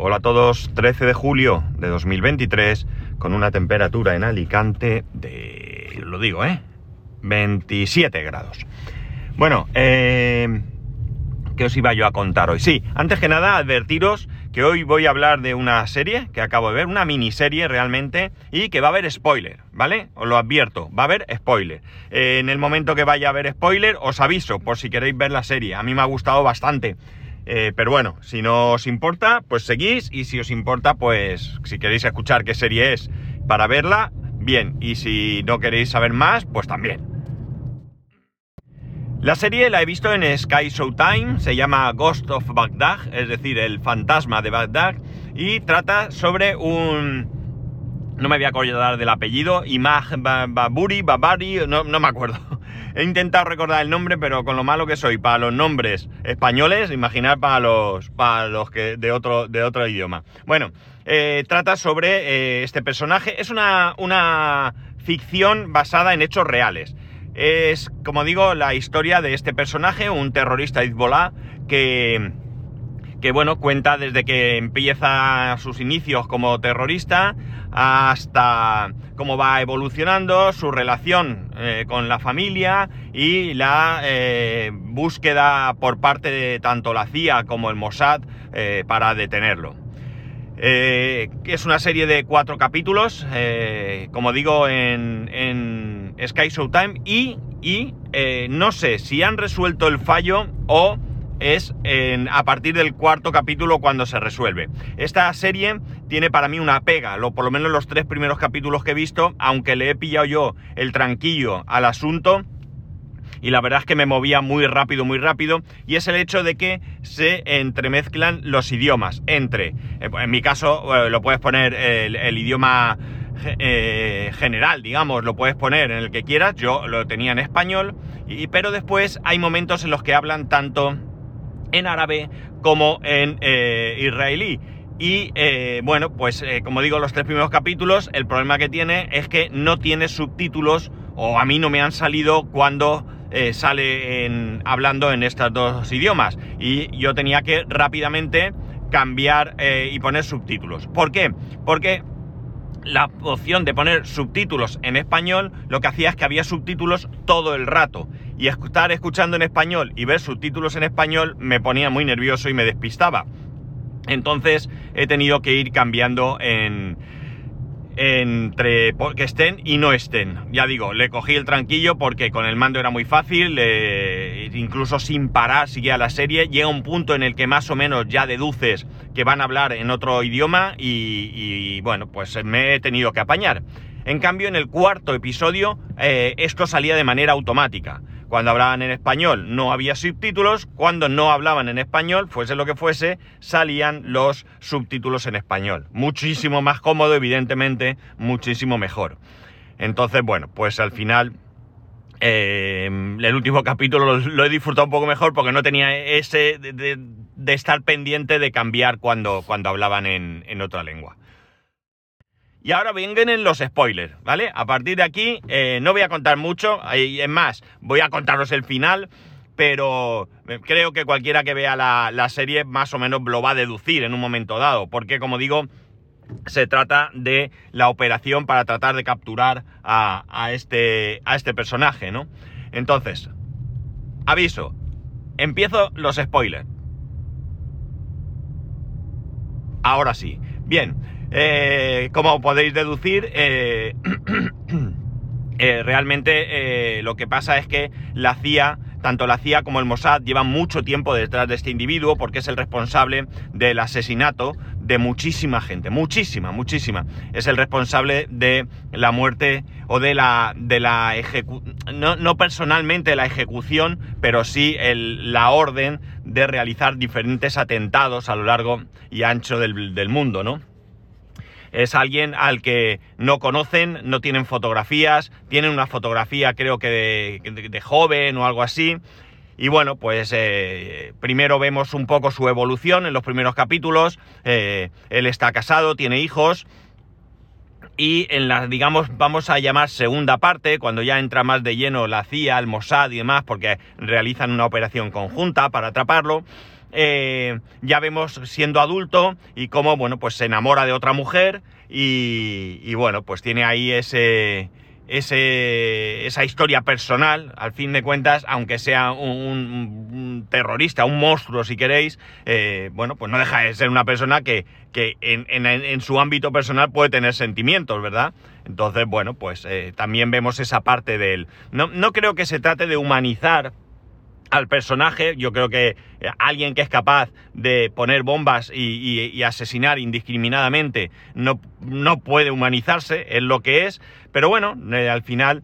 Hola a todos, 13 de julio de 2023, con una temperatura en Alicante de, lo digo, ¿eh? 27 grados. Bueno, eh, ¿qué os iba yo a contar hoy? Sí, antes que nada, advertiros que hoy voy a hablar de una serie que acabo de ver, una miniserie realmente, y que va a haber spoiler, ¿vale? Os lo advierto, va a haber spoiler. Eh, en el momento que vaya a haber spoiler, os aviso por si queréis ver la serie. A mí me ha gustado bastante. Eh, pero bueno, si no os importa, pues seguís y si os importa, pues si queréis escuchar qué serie es para verla, bien. Y si no queréis saber más, pues también. La serie la he visto en Sky Showtime, se llama Ghost of Baghdad, es decir, el fantasma de Bagdad, y trata sobre un... No me voy a acordar del apellido, Imag Baburi, Babari, no, no me acuerdo. He intentado recordar el nombre, pero con lo malo que soy para los nombres españoles, imaginar para los, para los que de otro, de otro idioma. Bueno, eh, trata sobre eh, este personaje. Es una, una ficción basada en hechos reales. Es, como digo, la historia de este personaje, un terrorista Hezbollah que, que bueno, cuenta desde que empieza sus inicios como terrorista hasta cómo va evolucionando su relación eh, con la familia y la eh, búsqueda por parte de tanto la CIA como el Mossad eh, para detenerlo. es una serie de cuatro capítulos, como digo, en, en Sky Showtime y, y no sé si han resuelto el fallo o es a partir del cuarto capítulo cuando se resuelve. Esta serie tiene para mí una pega, lo, por lo menos los tres primeros capítulos que he visto, aunque le he pillado yo el tranquillo al asunto, y la verdad es que me movía muy rápido, muy rápido, y es el hecho de que se entremezclan los idiomas entre, eh, en mi caso, eh, lo puedes poner el, idioma eh, general, digamos, lo puedes poner en el que quieras, yo lo tenía en español, y, pero después hay momentos en los que hablan tanto en árabe como en eh, israelí. Y eh, bueno, pues eh, como digo, los tres primeros capítulos, el problema que tiene es que no tiene subtítulos, o a mí no me han salido cuando sale hablando en estos dos idiomas. Y yo tenía que rápidamente cambiar y poner subtítulos. ¿Por qué? Porque la opción de poner subtítulos en español lo que hacía es que había subtítulos todo el rato. Y estar escuchando en español y ver subtítulos en español me ponía muy nervioso y me despistaba. Entonces he tenido que ir cambiando en, entre que estén y no estén. Ya digo, le cogí el tranquillo porque con el mando era muy fácil, incluso sin parar seguía la serie. Llega un punto en el que más o menos ya deduces que van a hablar en otro idioma y, bueno, pues me he tenido que apañar. En cambio, en el cuarto episodio eh, esto salía de manera automática. Cuando hablaban en español no había subtítulos, cuando no hablaban en español, fuese lo que fuese, salían los subtítulos en español. Muchísimo más cómodo, evidentemente, muchísimo mejor. Entonces, bueno, pues al final eh, el último capítulo lo, he disfrutado un poco mejor porque no tenía ese de, estar pendiente de cambiar cuando, cuando hablaban en otra lengua. Y ahora vienen los spoilers, ¿vale? A partir de aquí eh, no voy a contar mucho, es más, voy a contaros el final, pero eh, creo que cualquiera que vea la, serie más o menos lo va a deducir en un momento dado, porque como digo, se trata de la operación para tratar de capturar a, este, a este personaje, ¿no? Entonces, aviso, empiezo los spoilers. Ahora sí. Bien, eh, como podéis deducir, eh, eh, realmente lo que pasa es que la CIA, tanto la CIA como el Mossad, llevan mucho tiempo detrás de este individuo porque es el responsable del asesinato de muchísima gente, muchísima, muchísima. Es el responsable de la muerte o de la, de la ejecución, no, personalmente la ejecución, pero sí la orden de realizar diferentes atentados a lo largo y ancho del, del mundo, ¿no? Es alguien al que no conocen, no tienen fotografías, tienen una fotografía creo que de, joven o algo así. Y bueno, pues eh, primero vemos un poco su evolución en los primeros capítulos. Eh, él está casado, tiene hijos. Y en la, digamos, vamos a llamar segunda parte, cuando ya entra más de lleno la CIA, el Mossad y demás, porque realizan una operación conjunta para atraparlo. eh, ya vemos siendo adulto y cómo, bueno, pues se enamora de otra mujer y, bueno, pues tiene ahí ese, esa historia personal, al fin de cuentas, aunque sea un, terrorista, un monstruo si queréis, eh, bueno, pues no deja de ser una persona que, en, su ámbito personal puede tener sentimientos, ¿verdad? Entonces, bueno, pues eh, también vemos esa parte de él. No, no creo que se trate de humanizar al personaje. Yo creo que eh, alguien que es capaz de poner bombas y, asesinar indiscriminadamente no, no, puede humanizarse, es lo que es. Pero bueno, eh, al final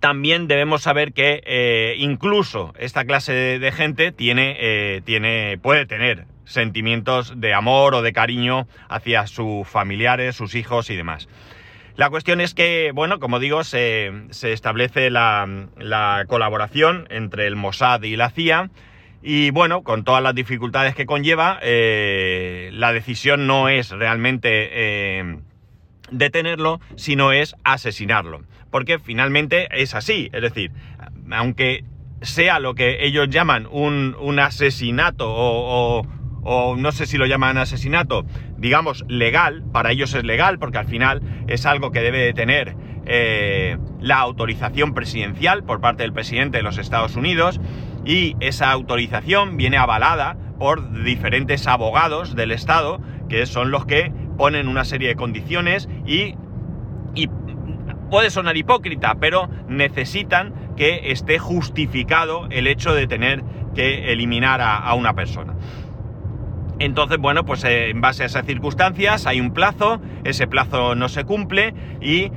también debemos saber que eh, incluso esta clase de, gente tiene, tiene, puede tener sentimientos de amor o de cariño hacia sus familiares, sus hijos y demás. La cuestión es que, bueno, como digo, se, establece la, colaboración entre el Mossad y la CIA. Y bueno, con todas las dificultades que conlleva, eh, la decisión no es realmente eh, detenerlo, sino es asesinarlo. Porque finalmente es así. Es decir, aunque sea lo que ellos llaman un, asesinato o o no sé si lo llaman asesinato, digamos, legal, para ellos es legal, porque al final es algo que debe de tener eh, la autorización presidencial por parte del presidente de los Estados Unidos, y esa autorización viene avalada por diferentes abogados del Estado, que son los que ponen una serie de condiciones y puede sonar hipócrita, pero necesitan que esté justificado el hecho de tener que eliminar a una persona. Entonces, bueno, pues eh, en base a esas circunstancias hay un plazo, ese plazo no se cumple y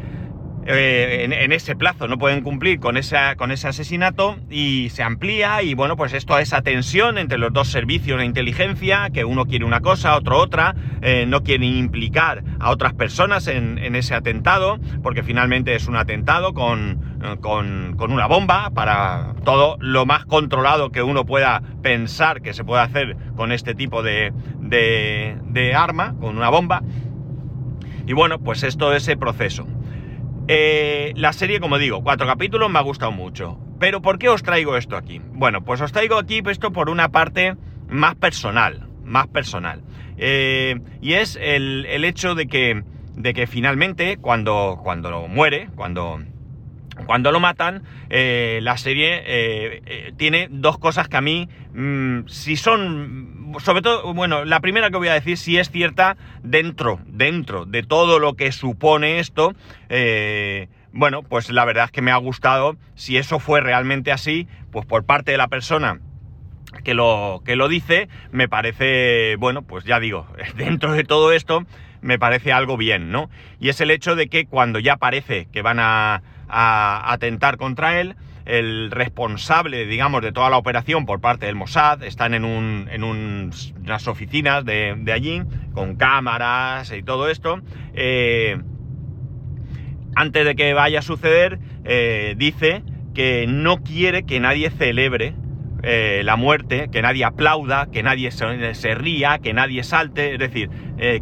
eh, en, ese plazo no pueden cumplir con, con ese asesinato y se amplía y bueno, pues esto esa tensión entre los dos servicios de inteligencia, que uno quiere una cosa, otro otra, eh, no quieren implicar a otras personas en, ese atentado, porque finalmente es un atentado con, con, una bomba para todo lo más controlado que uno pueda pensar que se puede hacer con este tipo de, de arma, con una bomba. Y bueno, pues esto es ese proceso. Eh, la serie, como digo, cuatro capítulos me ha gustado mucho. Pero ¿por qué os traigo esto aquí? Bueno, pues os traigo aquí esto por una parte más personal, más personal. Eh, y es el, hecho de que, de que finalmente, cuando, cuando muere, cuando, cuando lo matan, eh, la serie tiene dos cosas que a mí, mm, si son sobre todo, bueno, la primera que voy a decir si es cierta dentro, dentro de todo lo que supone esto. Eh, bueno, pues la verdad es que me ha gustado. Si eso fue realmente así, pues por parte de la persona que lo, que lo dice, me parece, bueno, pues ya digo, dentro de todo esto, me parece algo bien, ¿no? Y es el hecho de que cuando ya parece que van a, a atentar contra él, el responsable, digamos, de toda la operación por parte del Mossad, están en, unas oficinas de, allí, con cámaras y todo esto. Eh, antes de que vaya a suceder, eh, dice que no quiere que nadie celebre eh, la muerte, que nadie aplauda, que nadie se, ría, que nadie salte, es decir,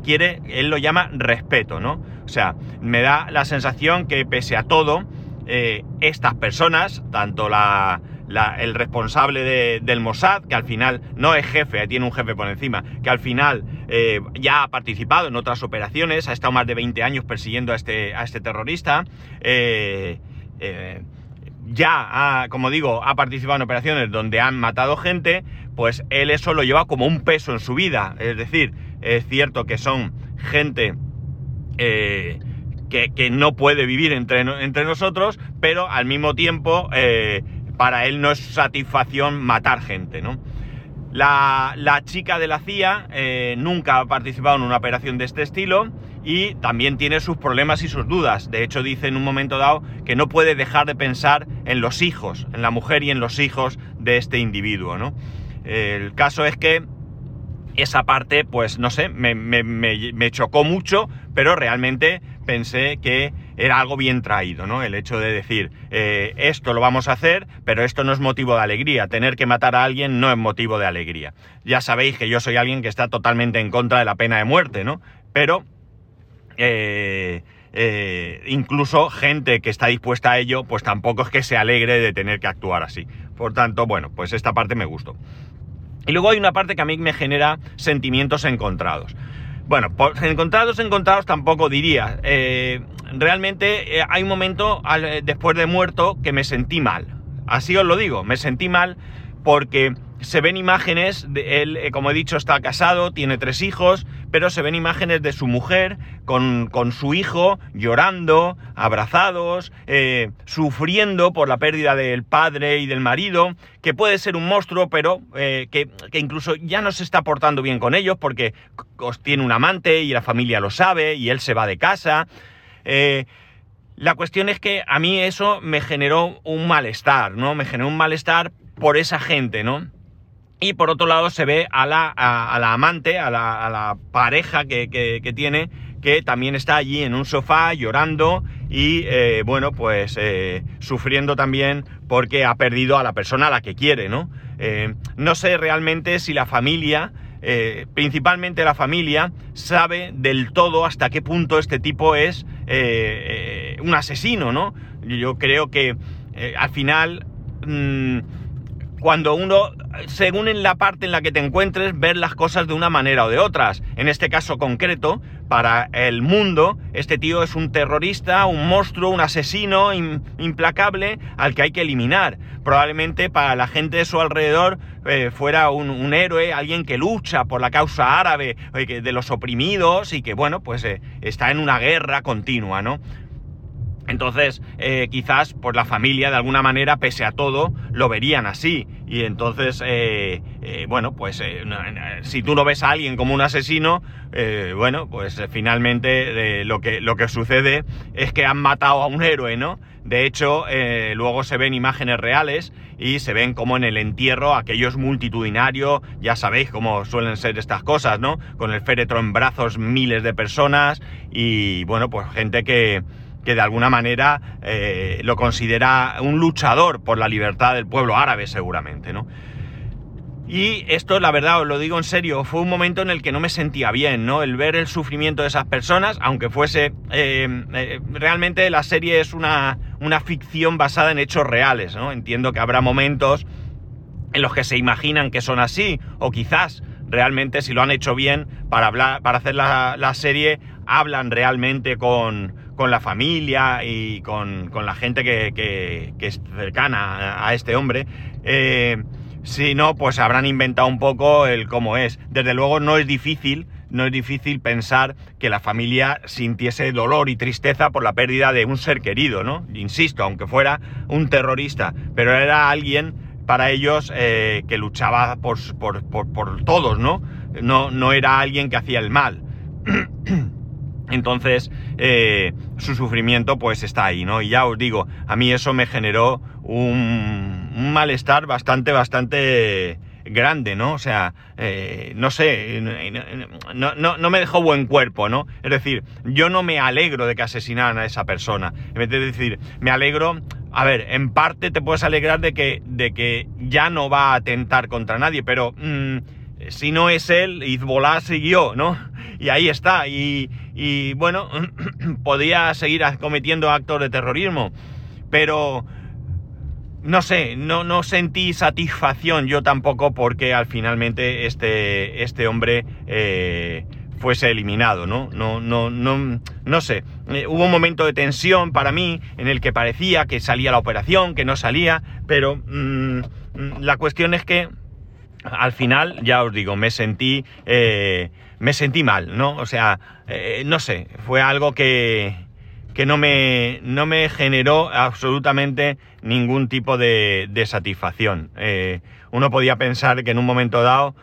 quiere, él lo llama respeto, ¿no? O sea, me da la sensación que pese a todo, eh, estas personas, tanto el responsable del Mossad, que al final no es jefe, tiene un jefe por encima, que al final eh, ya ha participado en otras operaciones, ha estado más de 20 años persiguiendo a este, a este terrorista, eh, ya, ha, como digo, ha participado en operaciones donde han matado gente, pues él eso lo lleva como un peso en su vida. Es decir, es cierto que son gente que, no puede vivir entre, entre, nosotros, pero al mismo tiempo eh, para él no es satisfacción matar gente, ¿no? La, chica de la CIA eh, nunca ha participado en una operación de este estilo y también tiene sus problemas y sus dudas. De hecho, dice en un momento dado que no puede dejar de pensar en los hijos, en la mujer y en los hijos de este individuo, ¿no? El caso es que esa parte, pues no sé, me, chocó mucho, pero realmente pensé que era algo bien traído, ¿no? El hecho de decir, eh, esto lo vamos a hacer, pero esto no es motivo de alegría. Tener que matar a alguien no es motivo de alegría. Ya sabéis que yo soy alguien que está totalmente en contra de la pena de muerte, ¿no? Pero... Eh, eh, incluso gente que está dispuesta a ello, pues tampoco es que se alegre de tener que actuar así. Por tanto, bueno, pues esta parte me gustó. Y luego hay una parte que a mí me genera sentimientos encontrados. Bueno, por encontrados, encontrados tampoco diría. Eh, realmente eh, hay un momento eh, después de muerto que me sentí mal. Así os lo digo, me sentí mal porque se ven imágenes de él, eh, como he dicho, está casado, tiene tres hijos, pero se ven imágenes de su mujer con, su hijo llorando, abrazados, eh, sufriendo por la pérdida del padre y del marido, que puede ser un monstruo, pero eh, que, incluso ya no se está portando bien con ellos porque tiene un amante y la familia lo sabe y él se va de casa. la cuestión es que a mí eso me generó un malestar, ¿no? Me generó un malestar por esa gente, ¿no? Y por otro lado se ve a la, a, la amante, a la, a la pareja que, que, tiene, que también está allí en un sofá llorando y, eh, bueno, pues eh, sufriendo también porque ha perdido a la persona a la que quiere, ¿no? Eh, no sé realmente si la familia, principalmente la familia, sabe del todo hasta qué punto este tipo es un asesino, ¿no? Yo creo que al final... Mm, cuando uno, según en la parte en la que te encuentres, ver las cosas de una manera o de otras. En este caso concreto, para el mundo, este tío es un terrorista, un monstruo, un asesino implacable al que hay que eliminar. Probablemente para la gente de su alrededor eh, fuera un, héroe, alguien que lucha por la causa árabe eh, de los oprimidos y que, bueno, pues eh, está en una guerra continua, ¿no? Entonces, eh, quizás, pues la familia, de alguna manera, pese a todo, lo verían así. Y entonces, eh, eh, bueno, pues si tú no ves a alguien como un asesino, bueno, pues finalmente lo, que, lo que sucede es que han matado a un héroe, ¿no? De hecho, luego se ven imágenes reales y se ven como en el entierro aquello es multitudinario, ya sabéis cómo suelen ser estas cosas, ¿no? Con el féretro en brazos miles de personas y, bueno, pues gente que que de alguna manera eh, lo considera un luchador por la libertad del pueblo árabe seguramente, ¿no? Y esto, la verdad, os lo digo en serio, fue un momento en el que no me sentía bien, ¿no? El ver el sufrimiento de esas personas, aunque fuese... Eh, eh, realmente la serie es una, una ficción basada en hechos reales, ¿no? Entiendo que habrá momentos en los que se imaginan que son así, o quizás realmente si lo han hecho bien para, hablar, para hacer la, la serie, hablan realmente con, con la familia y con, la gente que, es cercana a, este hombre. Eh, si no, pues habrán inventado un poco el cómo es. Desde luego no es difícil, no es difícil pensar que la familia sintiese dolor y tristeza por la pérdida de un ser querido, ¿no? Insisto, aunque fuera un terrorista, pero era alguien para ellos eh, que luchaba por, por, por, todos, ¿no? ¿no? No era alguien que hacía el mal. Entonces, eh, su sufrimiento pues está ahí, ¿no? Y ya os digo, a mí eso me generó un, malestar bastante, bastante grande, ¿no? O sea, eh, no sé, no, no, me dejó buen cuerpo, ¿no? Es decir, yo no me alegro de que asesinaran a esa persona. En vez de decir, me alegro, a ver, en parte te puedes alegrar de que, de que ya no va a atentar contra nadie, pero mm, si no es él, Hezbollah siguió, ¿no? Y ahí está, y, bueno, podía seguir cometiendo actos de terrorismo, pero no sé, no, no sentí satisfacción yo tampoco porque al finalmente este, este hombre eh, fuese eliminado, ¿no? No, no, no, no sé. Eh, hubo un momento de tensión para mí en el que parecía que salía la operación, que no salía, pero mm, mm, la cuestión es que al final, ya os digo, me sentí, eh, me sentí mal, ¿no? O sea, eh, no sé, fue algo que, que no, me, no me generó absolutamente ningún tipo de, satisfacción. Eh, uno podía pensar que en un momento dado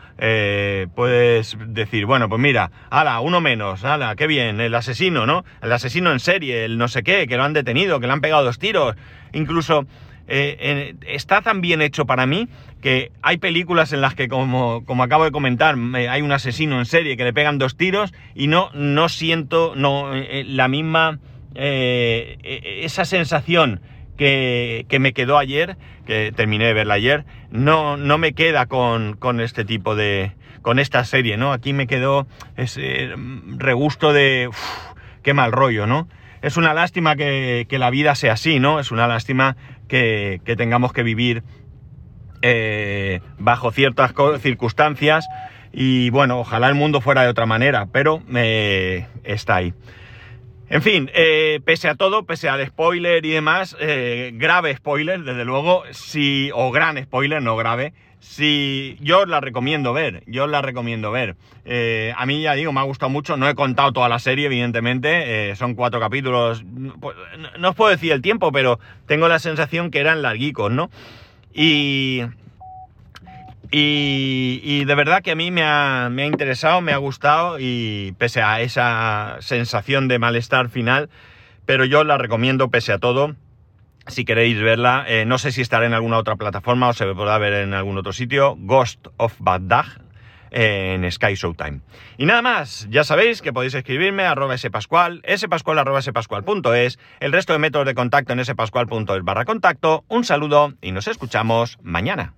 puedes decir, bueno, pues mira, ala, uno menos, ala, qué bien, el asesino, ¿no? El asesino en serie, el no sé qué, que lo han detenido, que le han pegado dos tiros, incluso eh, está tan bien hecho para mí que hay películas en las que, como, como acabo de comentar, hay un asesino en serie que le pegan dos tiros y no, no siento no, eh, la misma... Eh, esa sensación que, me quedó ayer, que terminé de verla ayer, no, no me queda con, este tipo de... con esta serie, ¿no? Aquí me quedó ese regusto de... qué mal rollo, ¿no? Es una lástima que, que, la vida sea así, ¿no? Es una lástima que, tengamos que vivir eh, bajo ciertas circunstancias y bueno, ojalá el mundo fuera de otra manera, pero eh, está ahí. En fin, eh, pese a todo, pese al spoiler y demás, grave spoiler, desde luego, si, o gran spoiler, no grave, si yo os la recomiendo ver, yo os la recomiendo ver. a mí ya digo, me ha gustado mucho, no he contado toda la serie, evidentemente, son cuatro capítulos, pues, no os puedo decir el tiempo, pero tengo la sensación que eran larguicos, ¿no? Y, y, de verdad que a mí me ha, interesado, me ha gustado y pese a esa sensación de malestar final, pero yo la recomiendo pese a todo. Si queréis verla, eh, no sé si estará en alguna otra plataforma o se podrá ver en algún otro sitio. Ghost of Baghdad en Sky Showtime. Y nada más, ya sabéis que podéis escribirme a arroba spascual, spascual arroba spascual.es, el resto de métodos de contacto en spascual.es barra contacto. Un saludo y nos escuchamos mañana.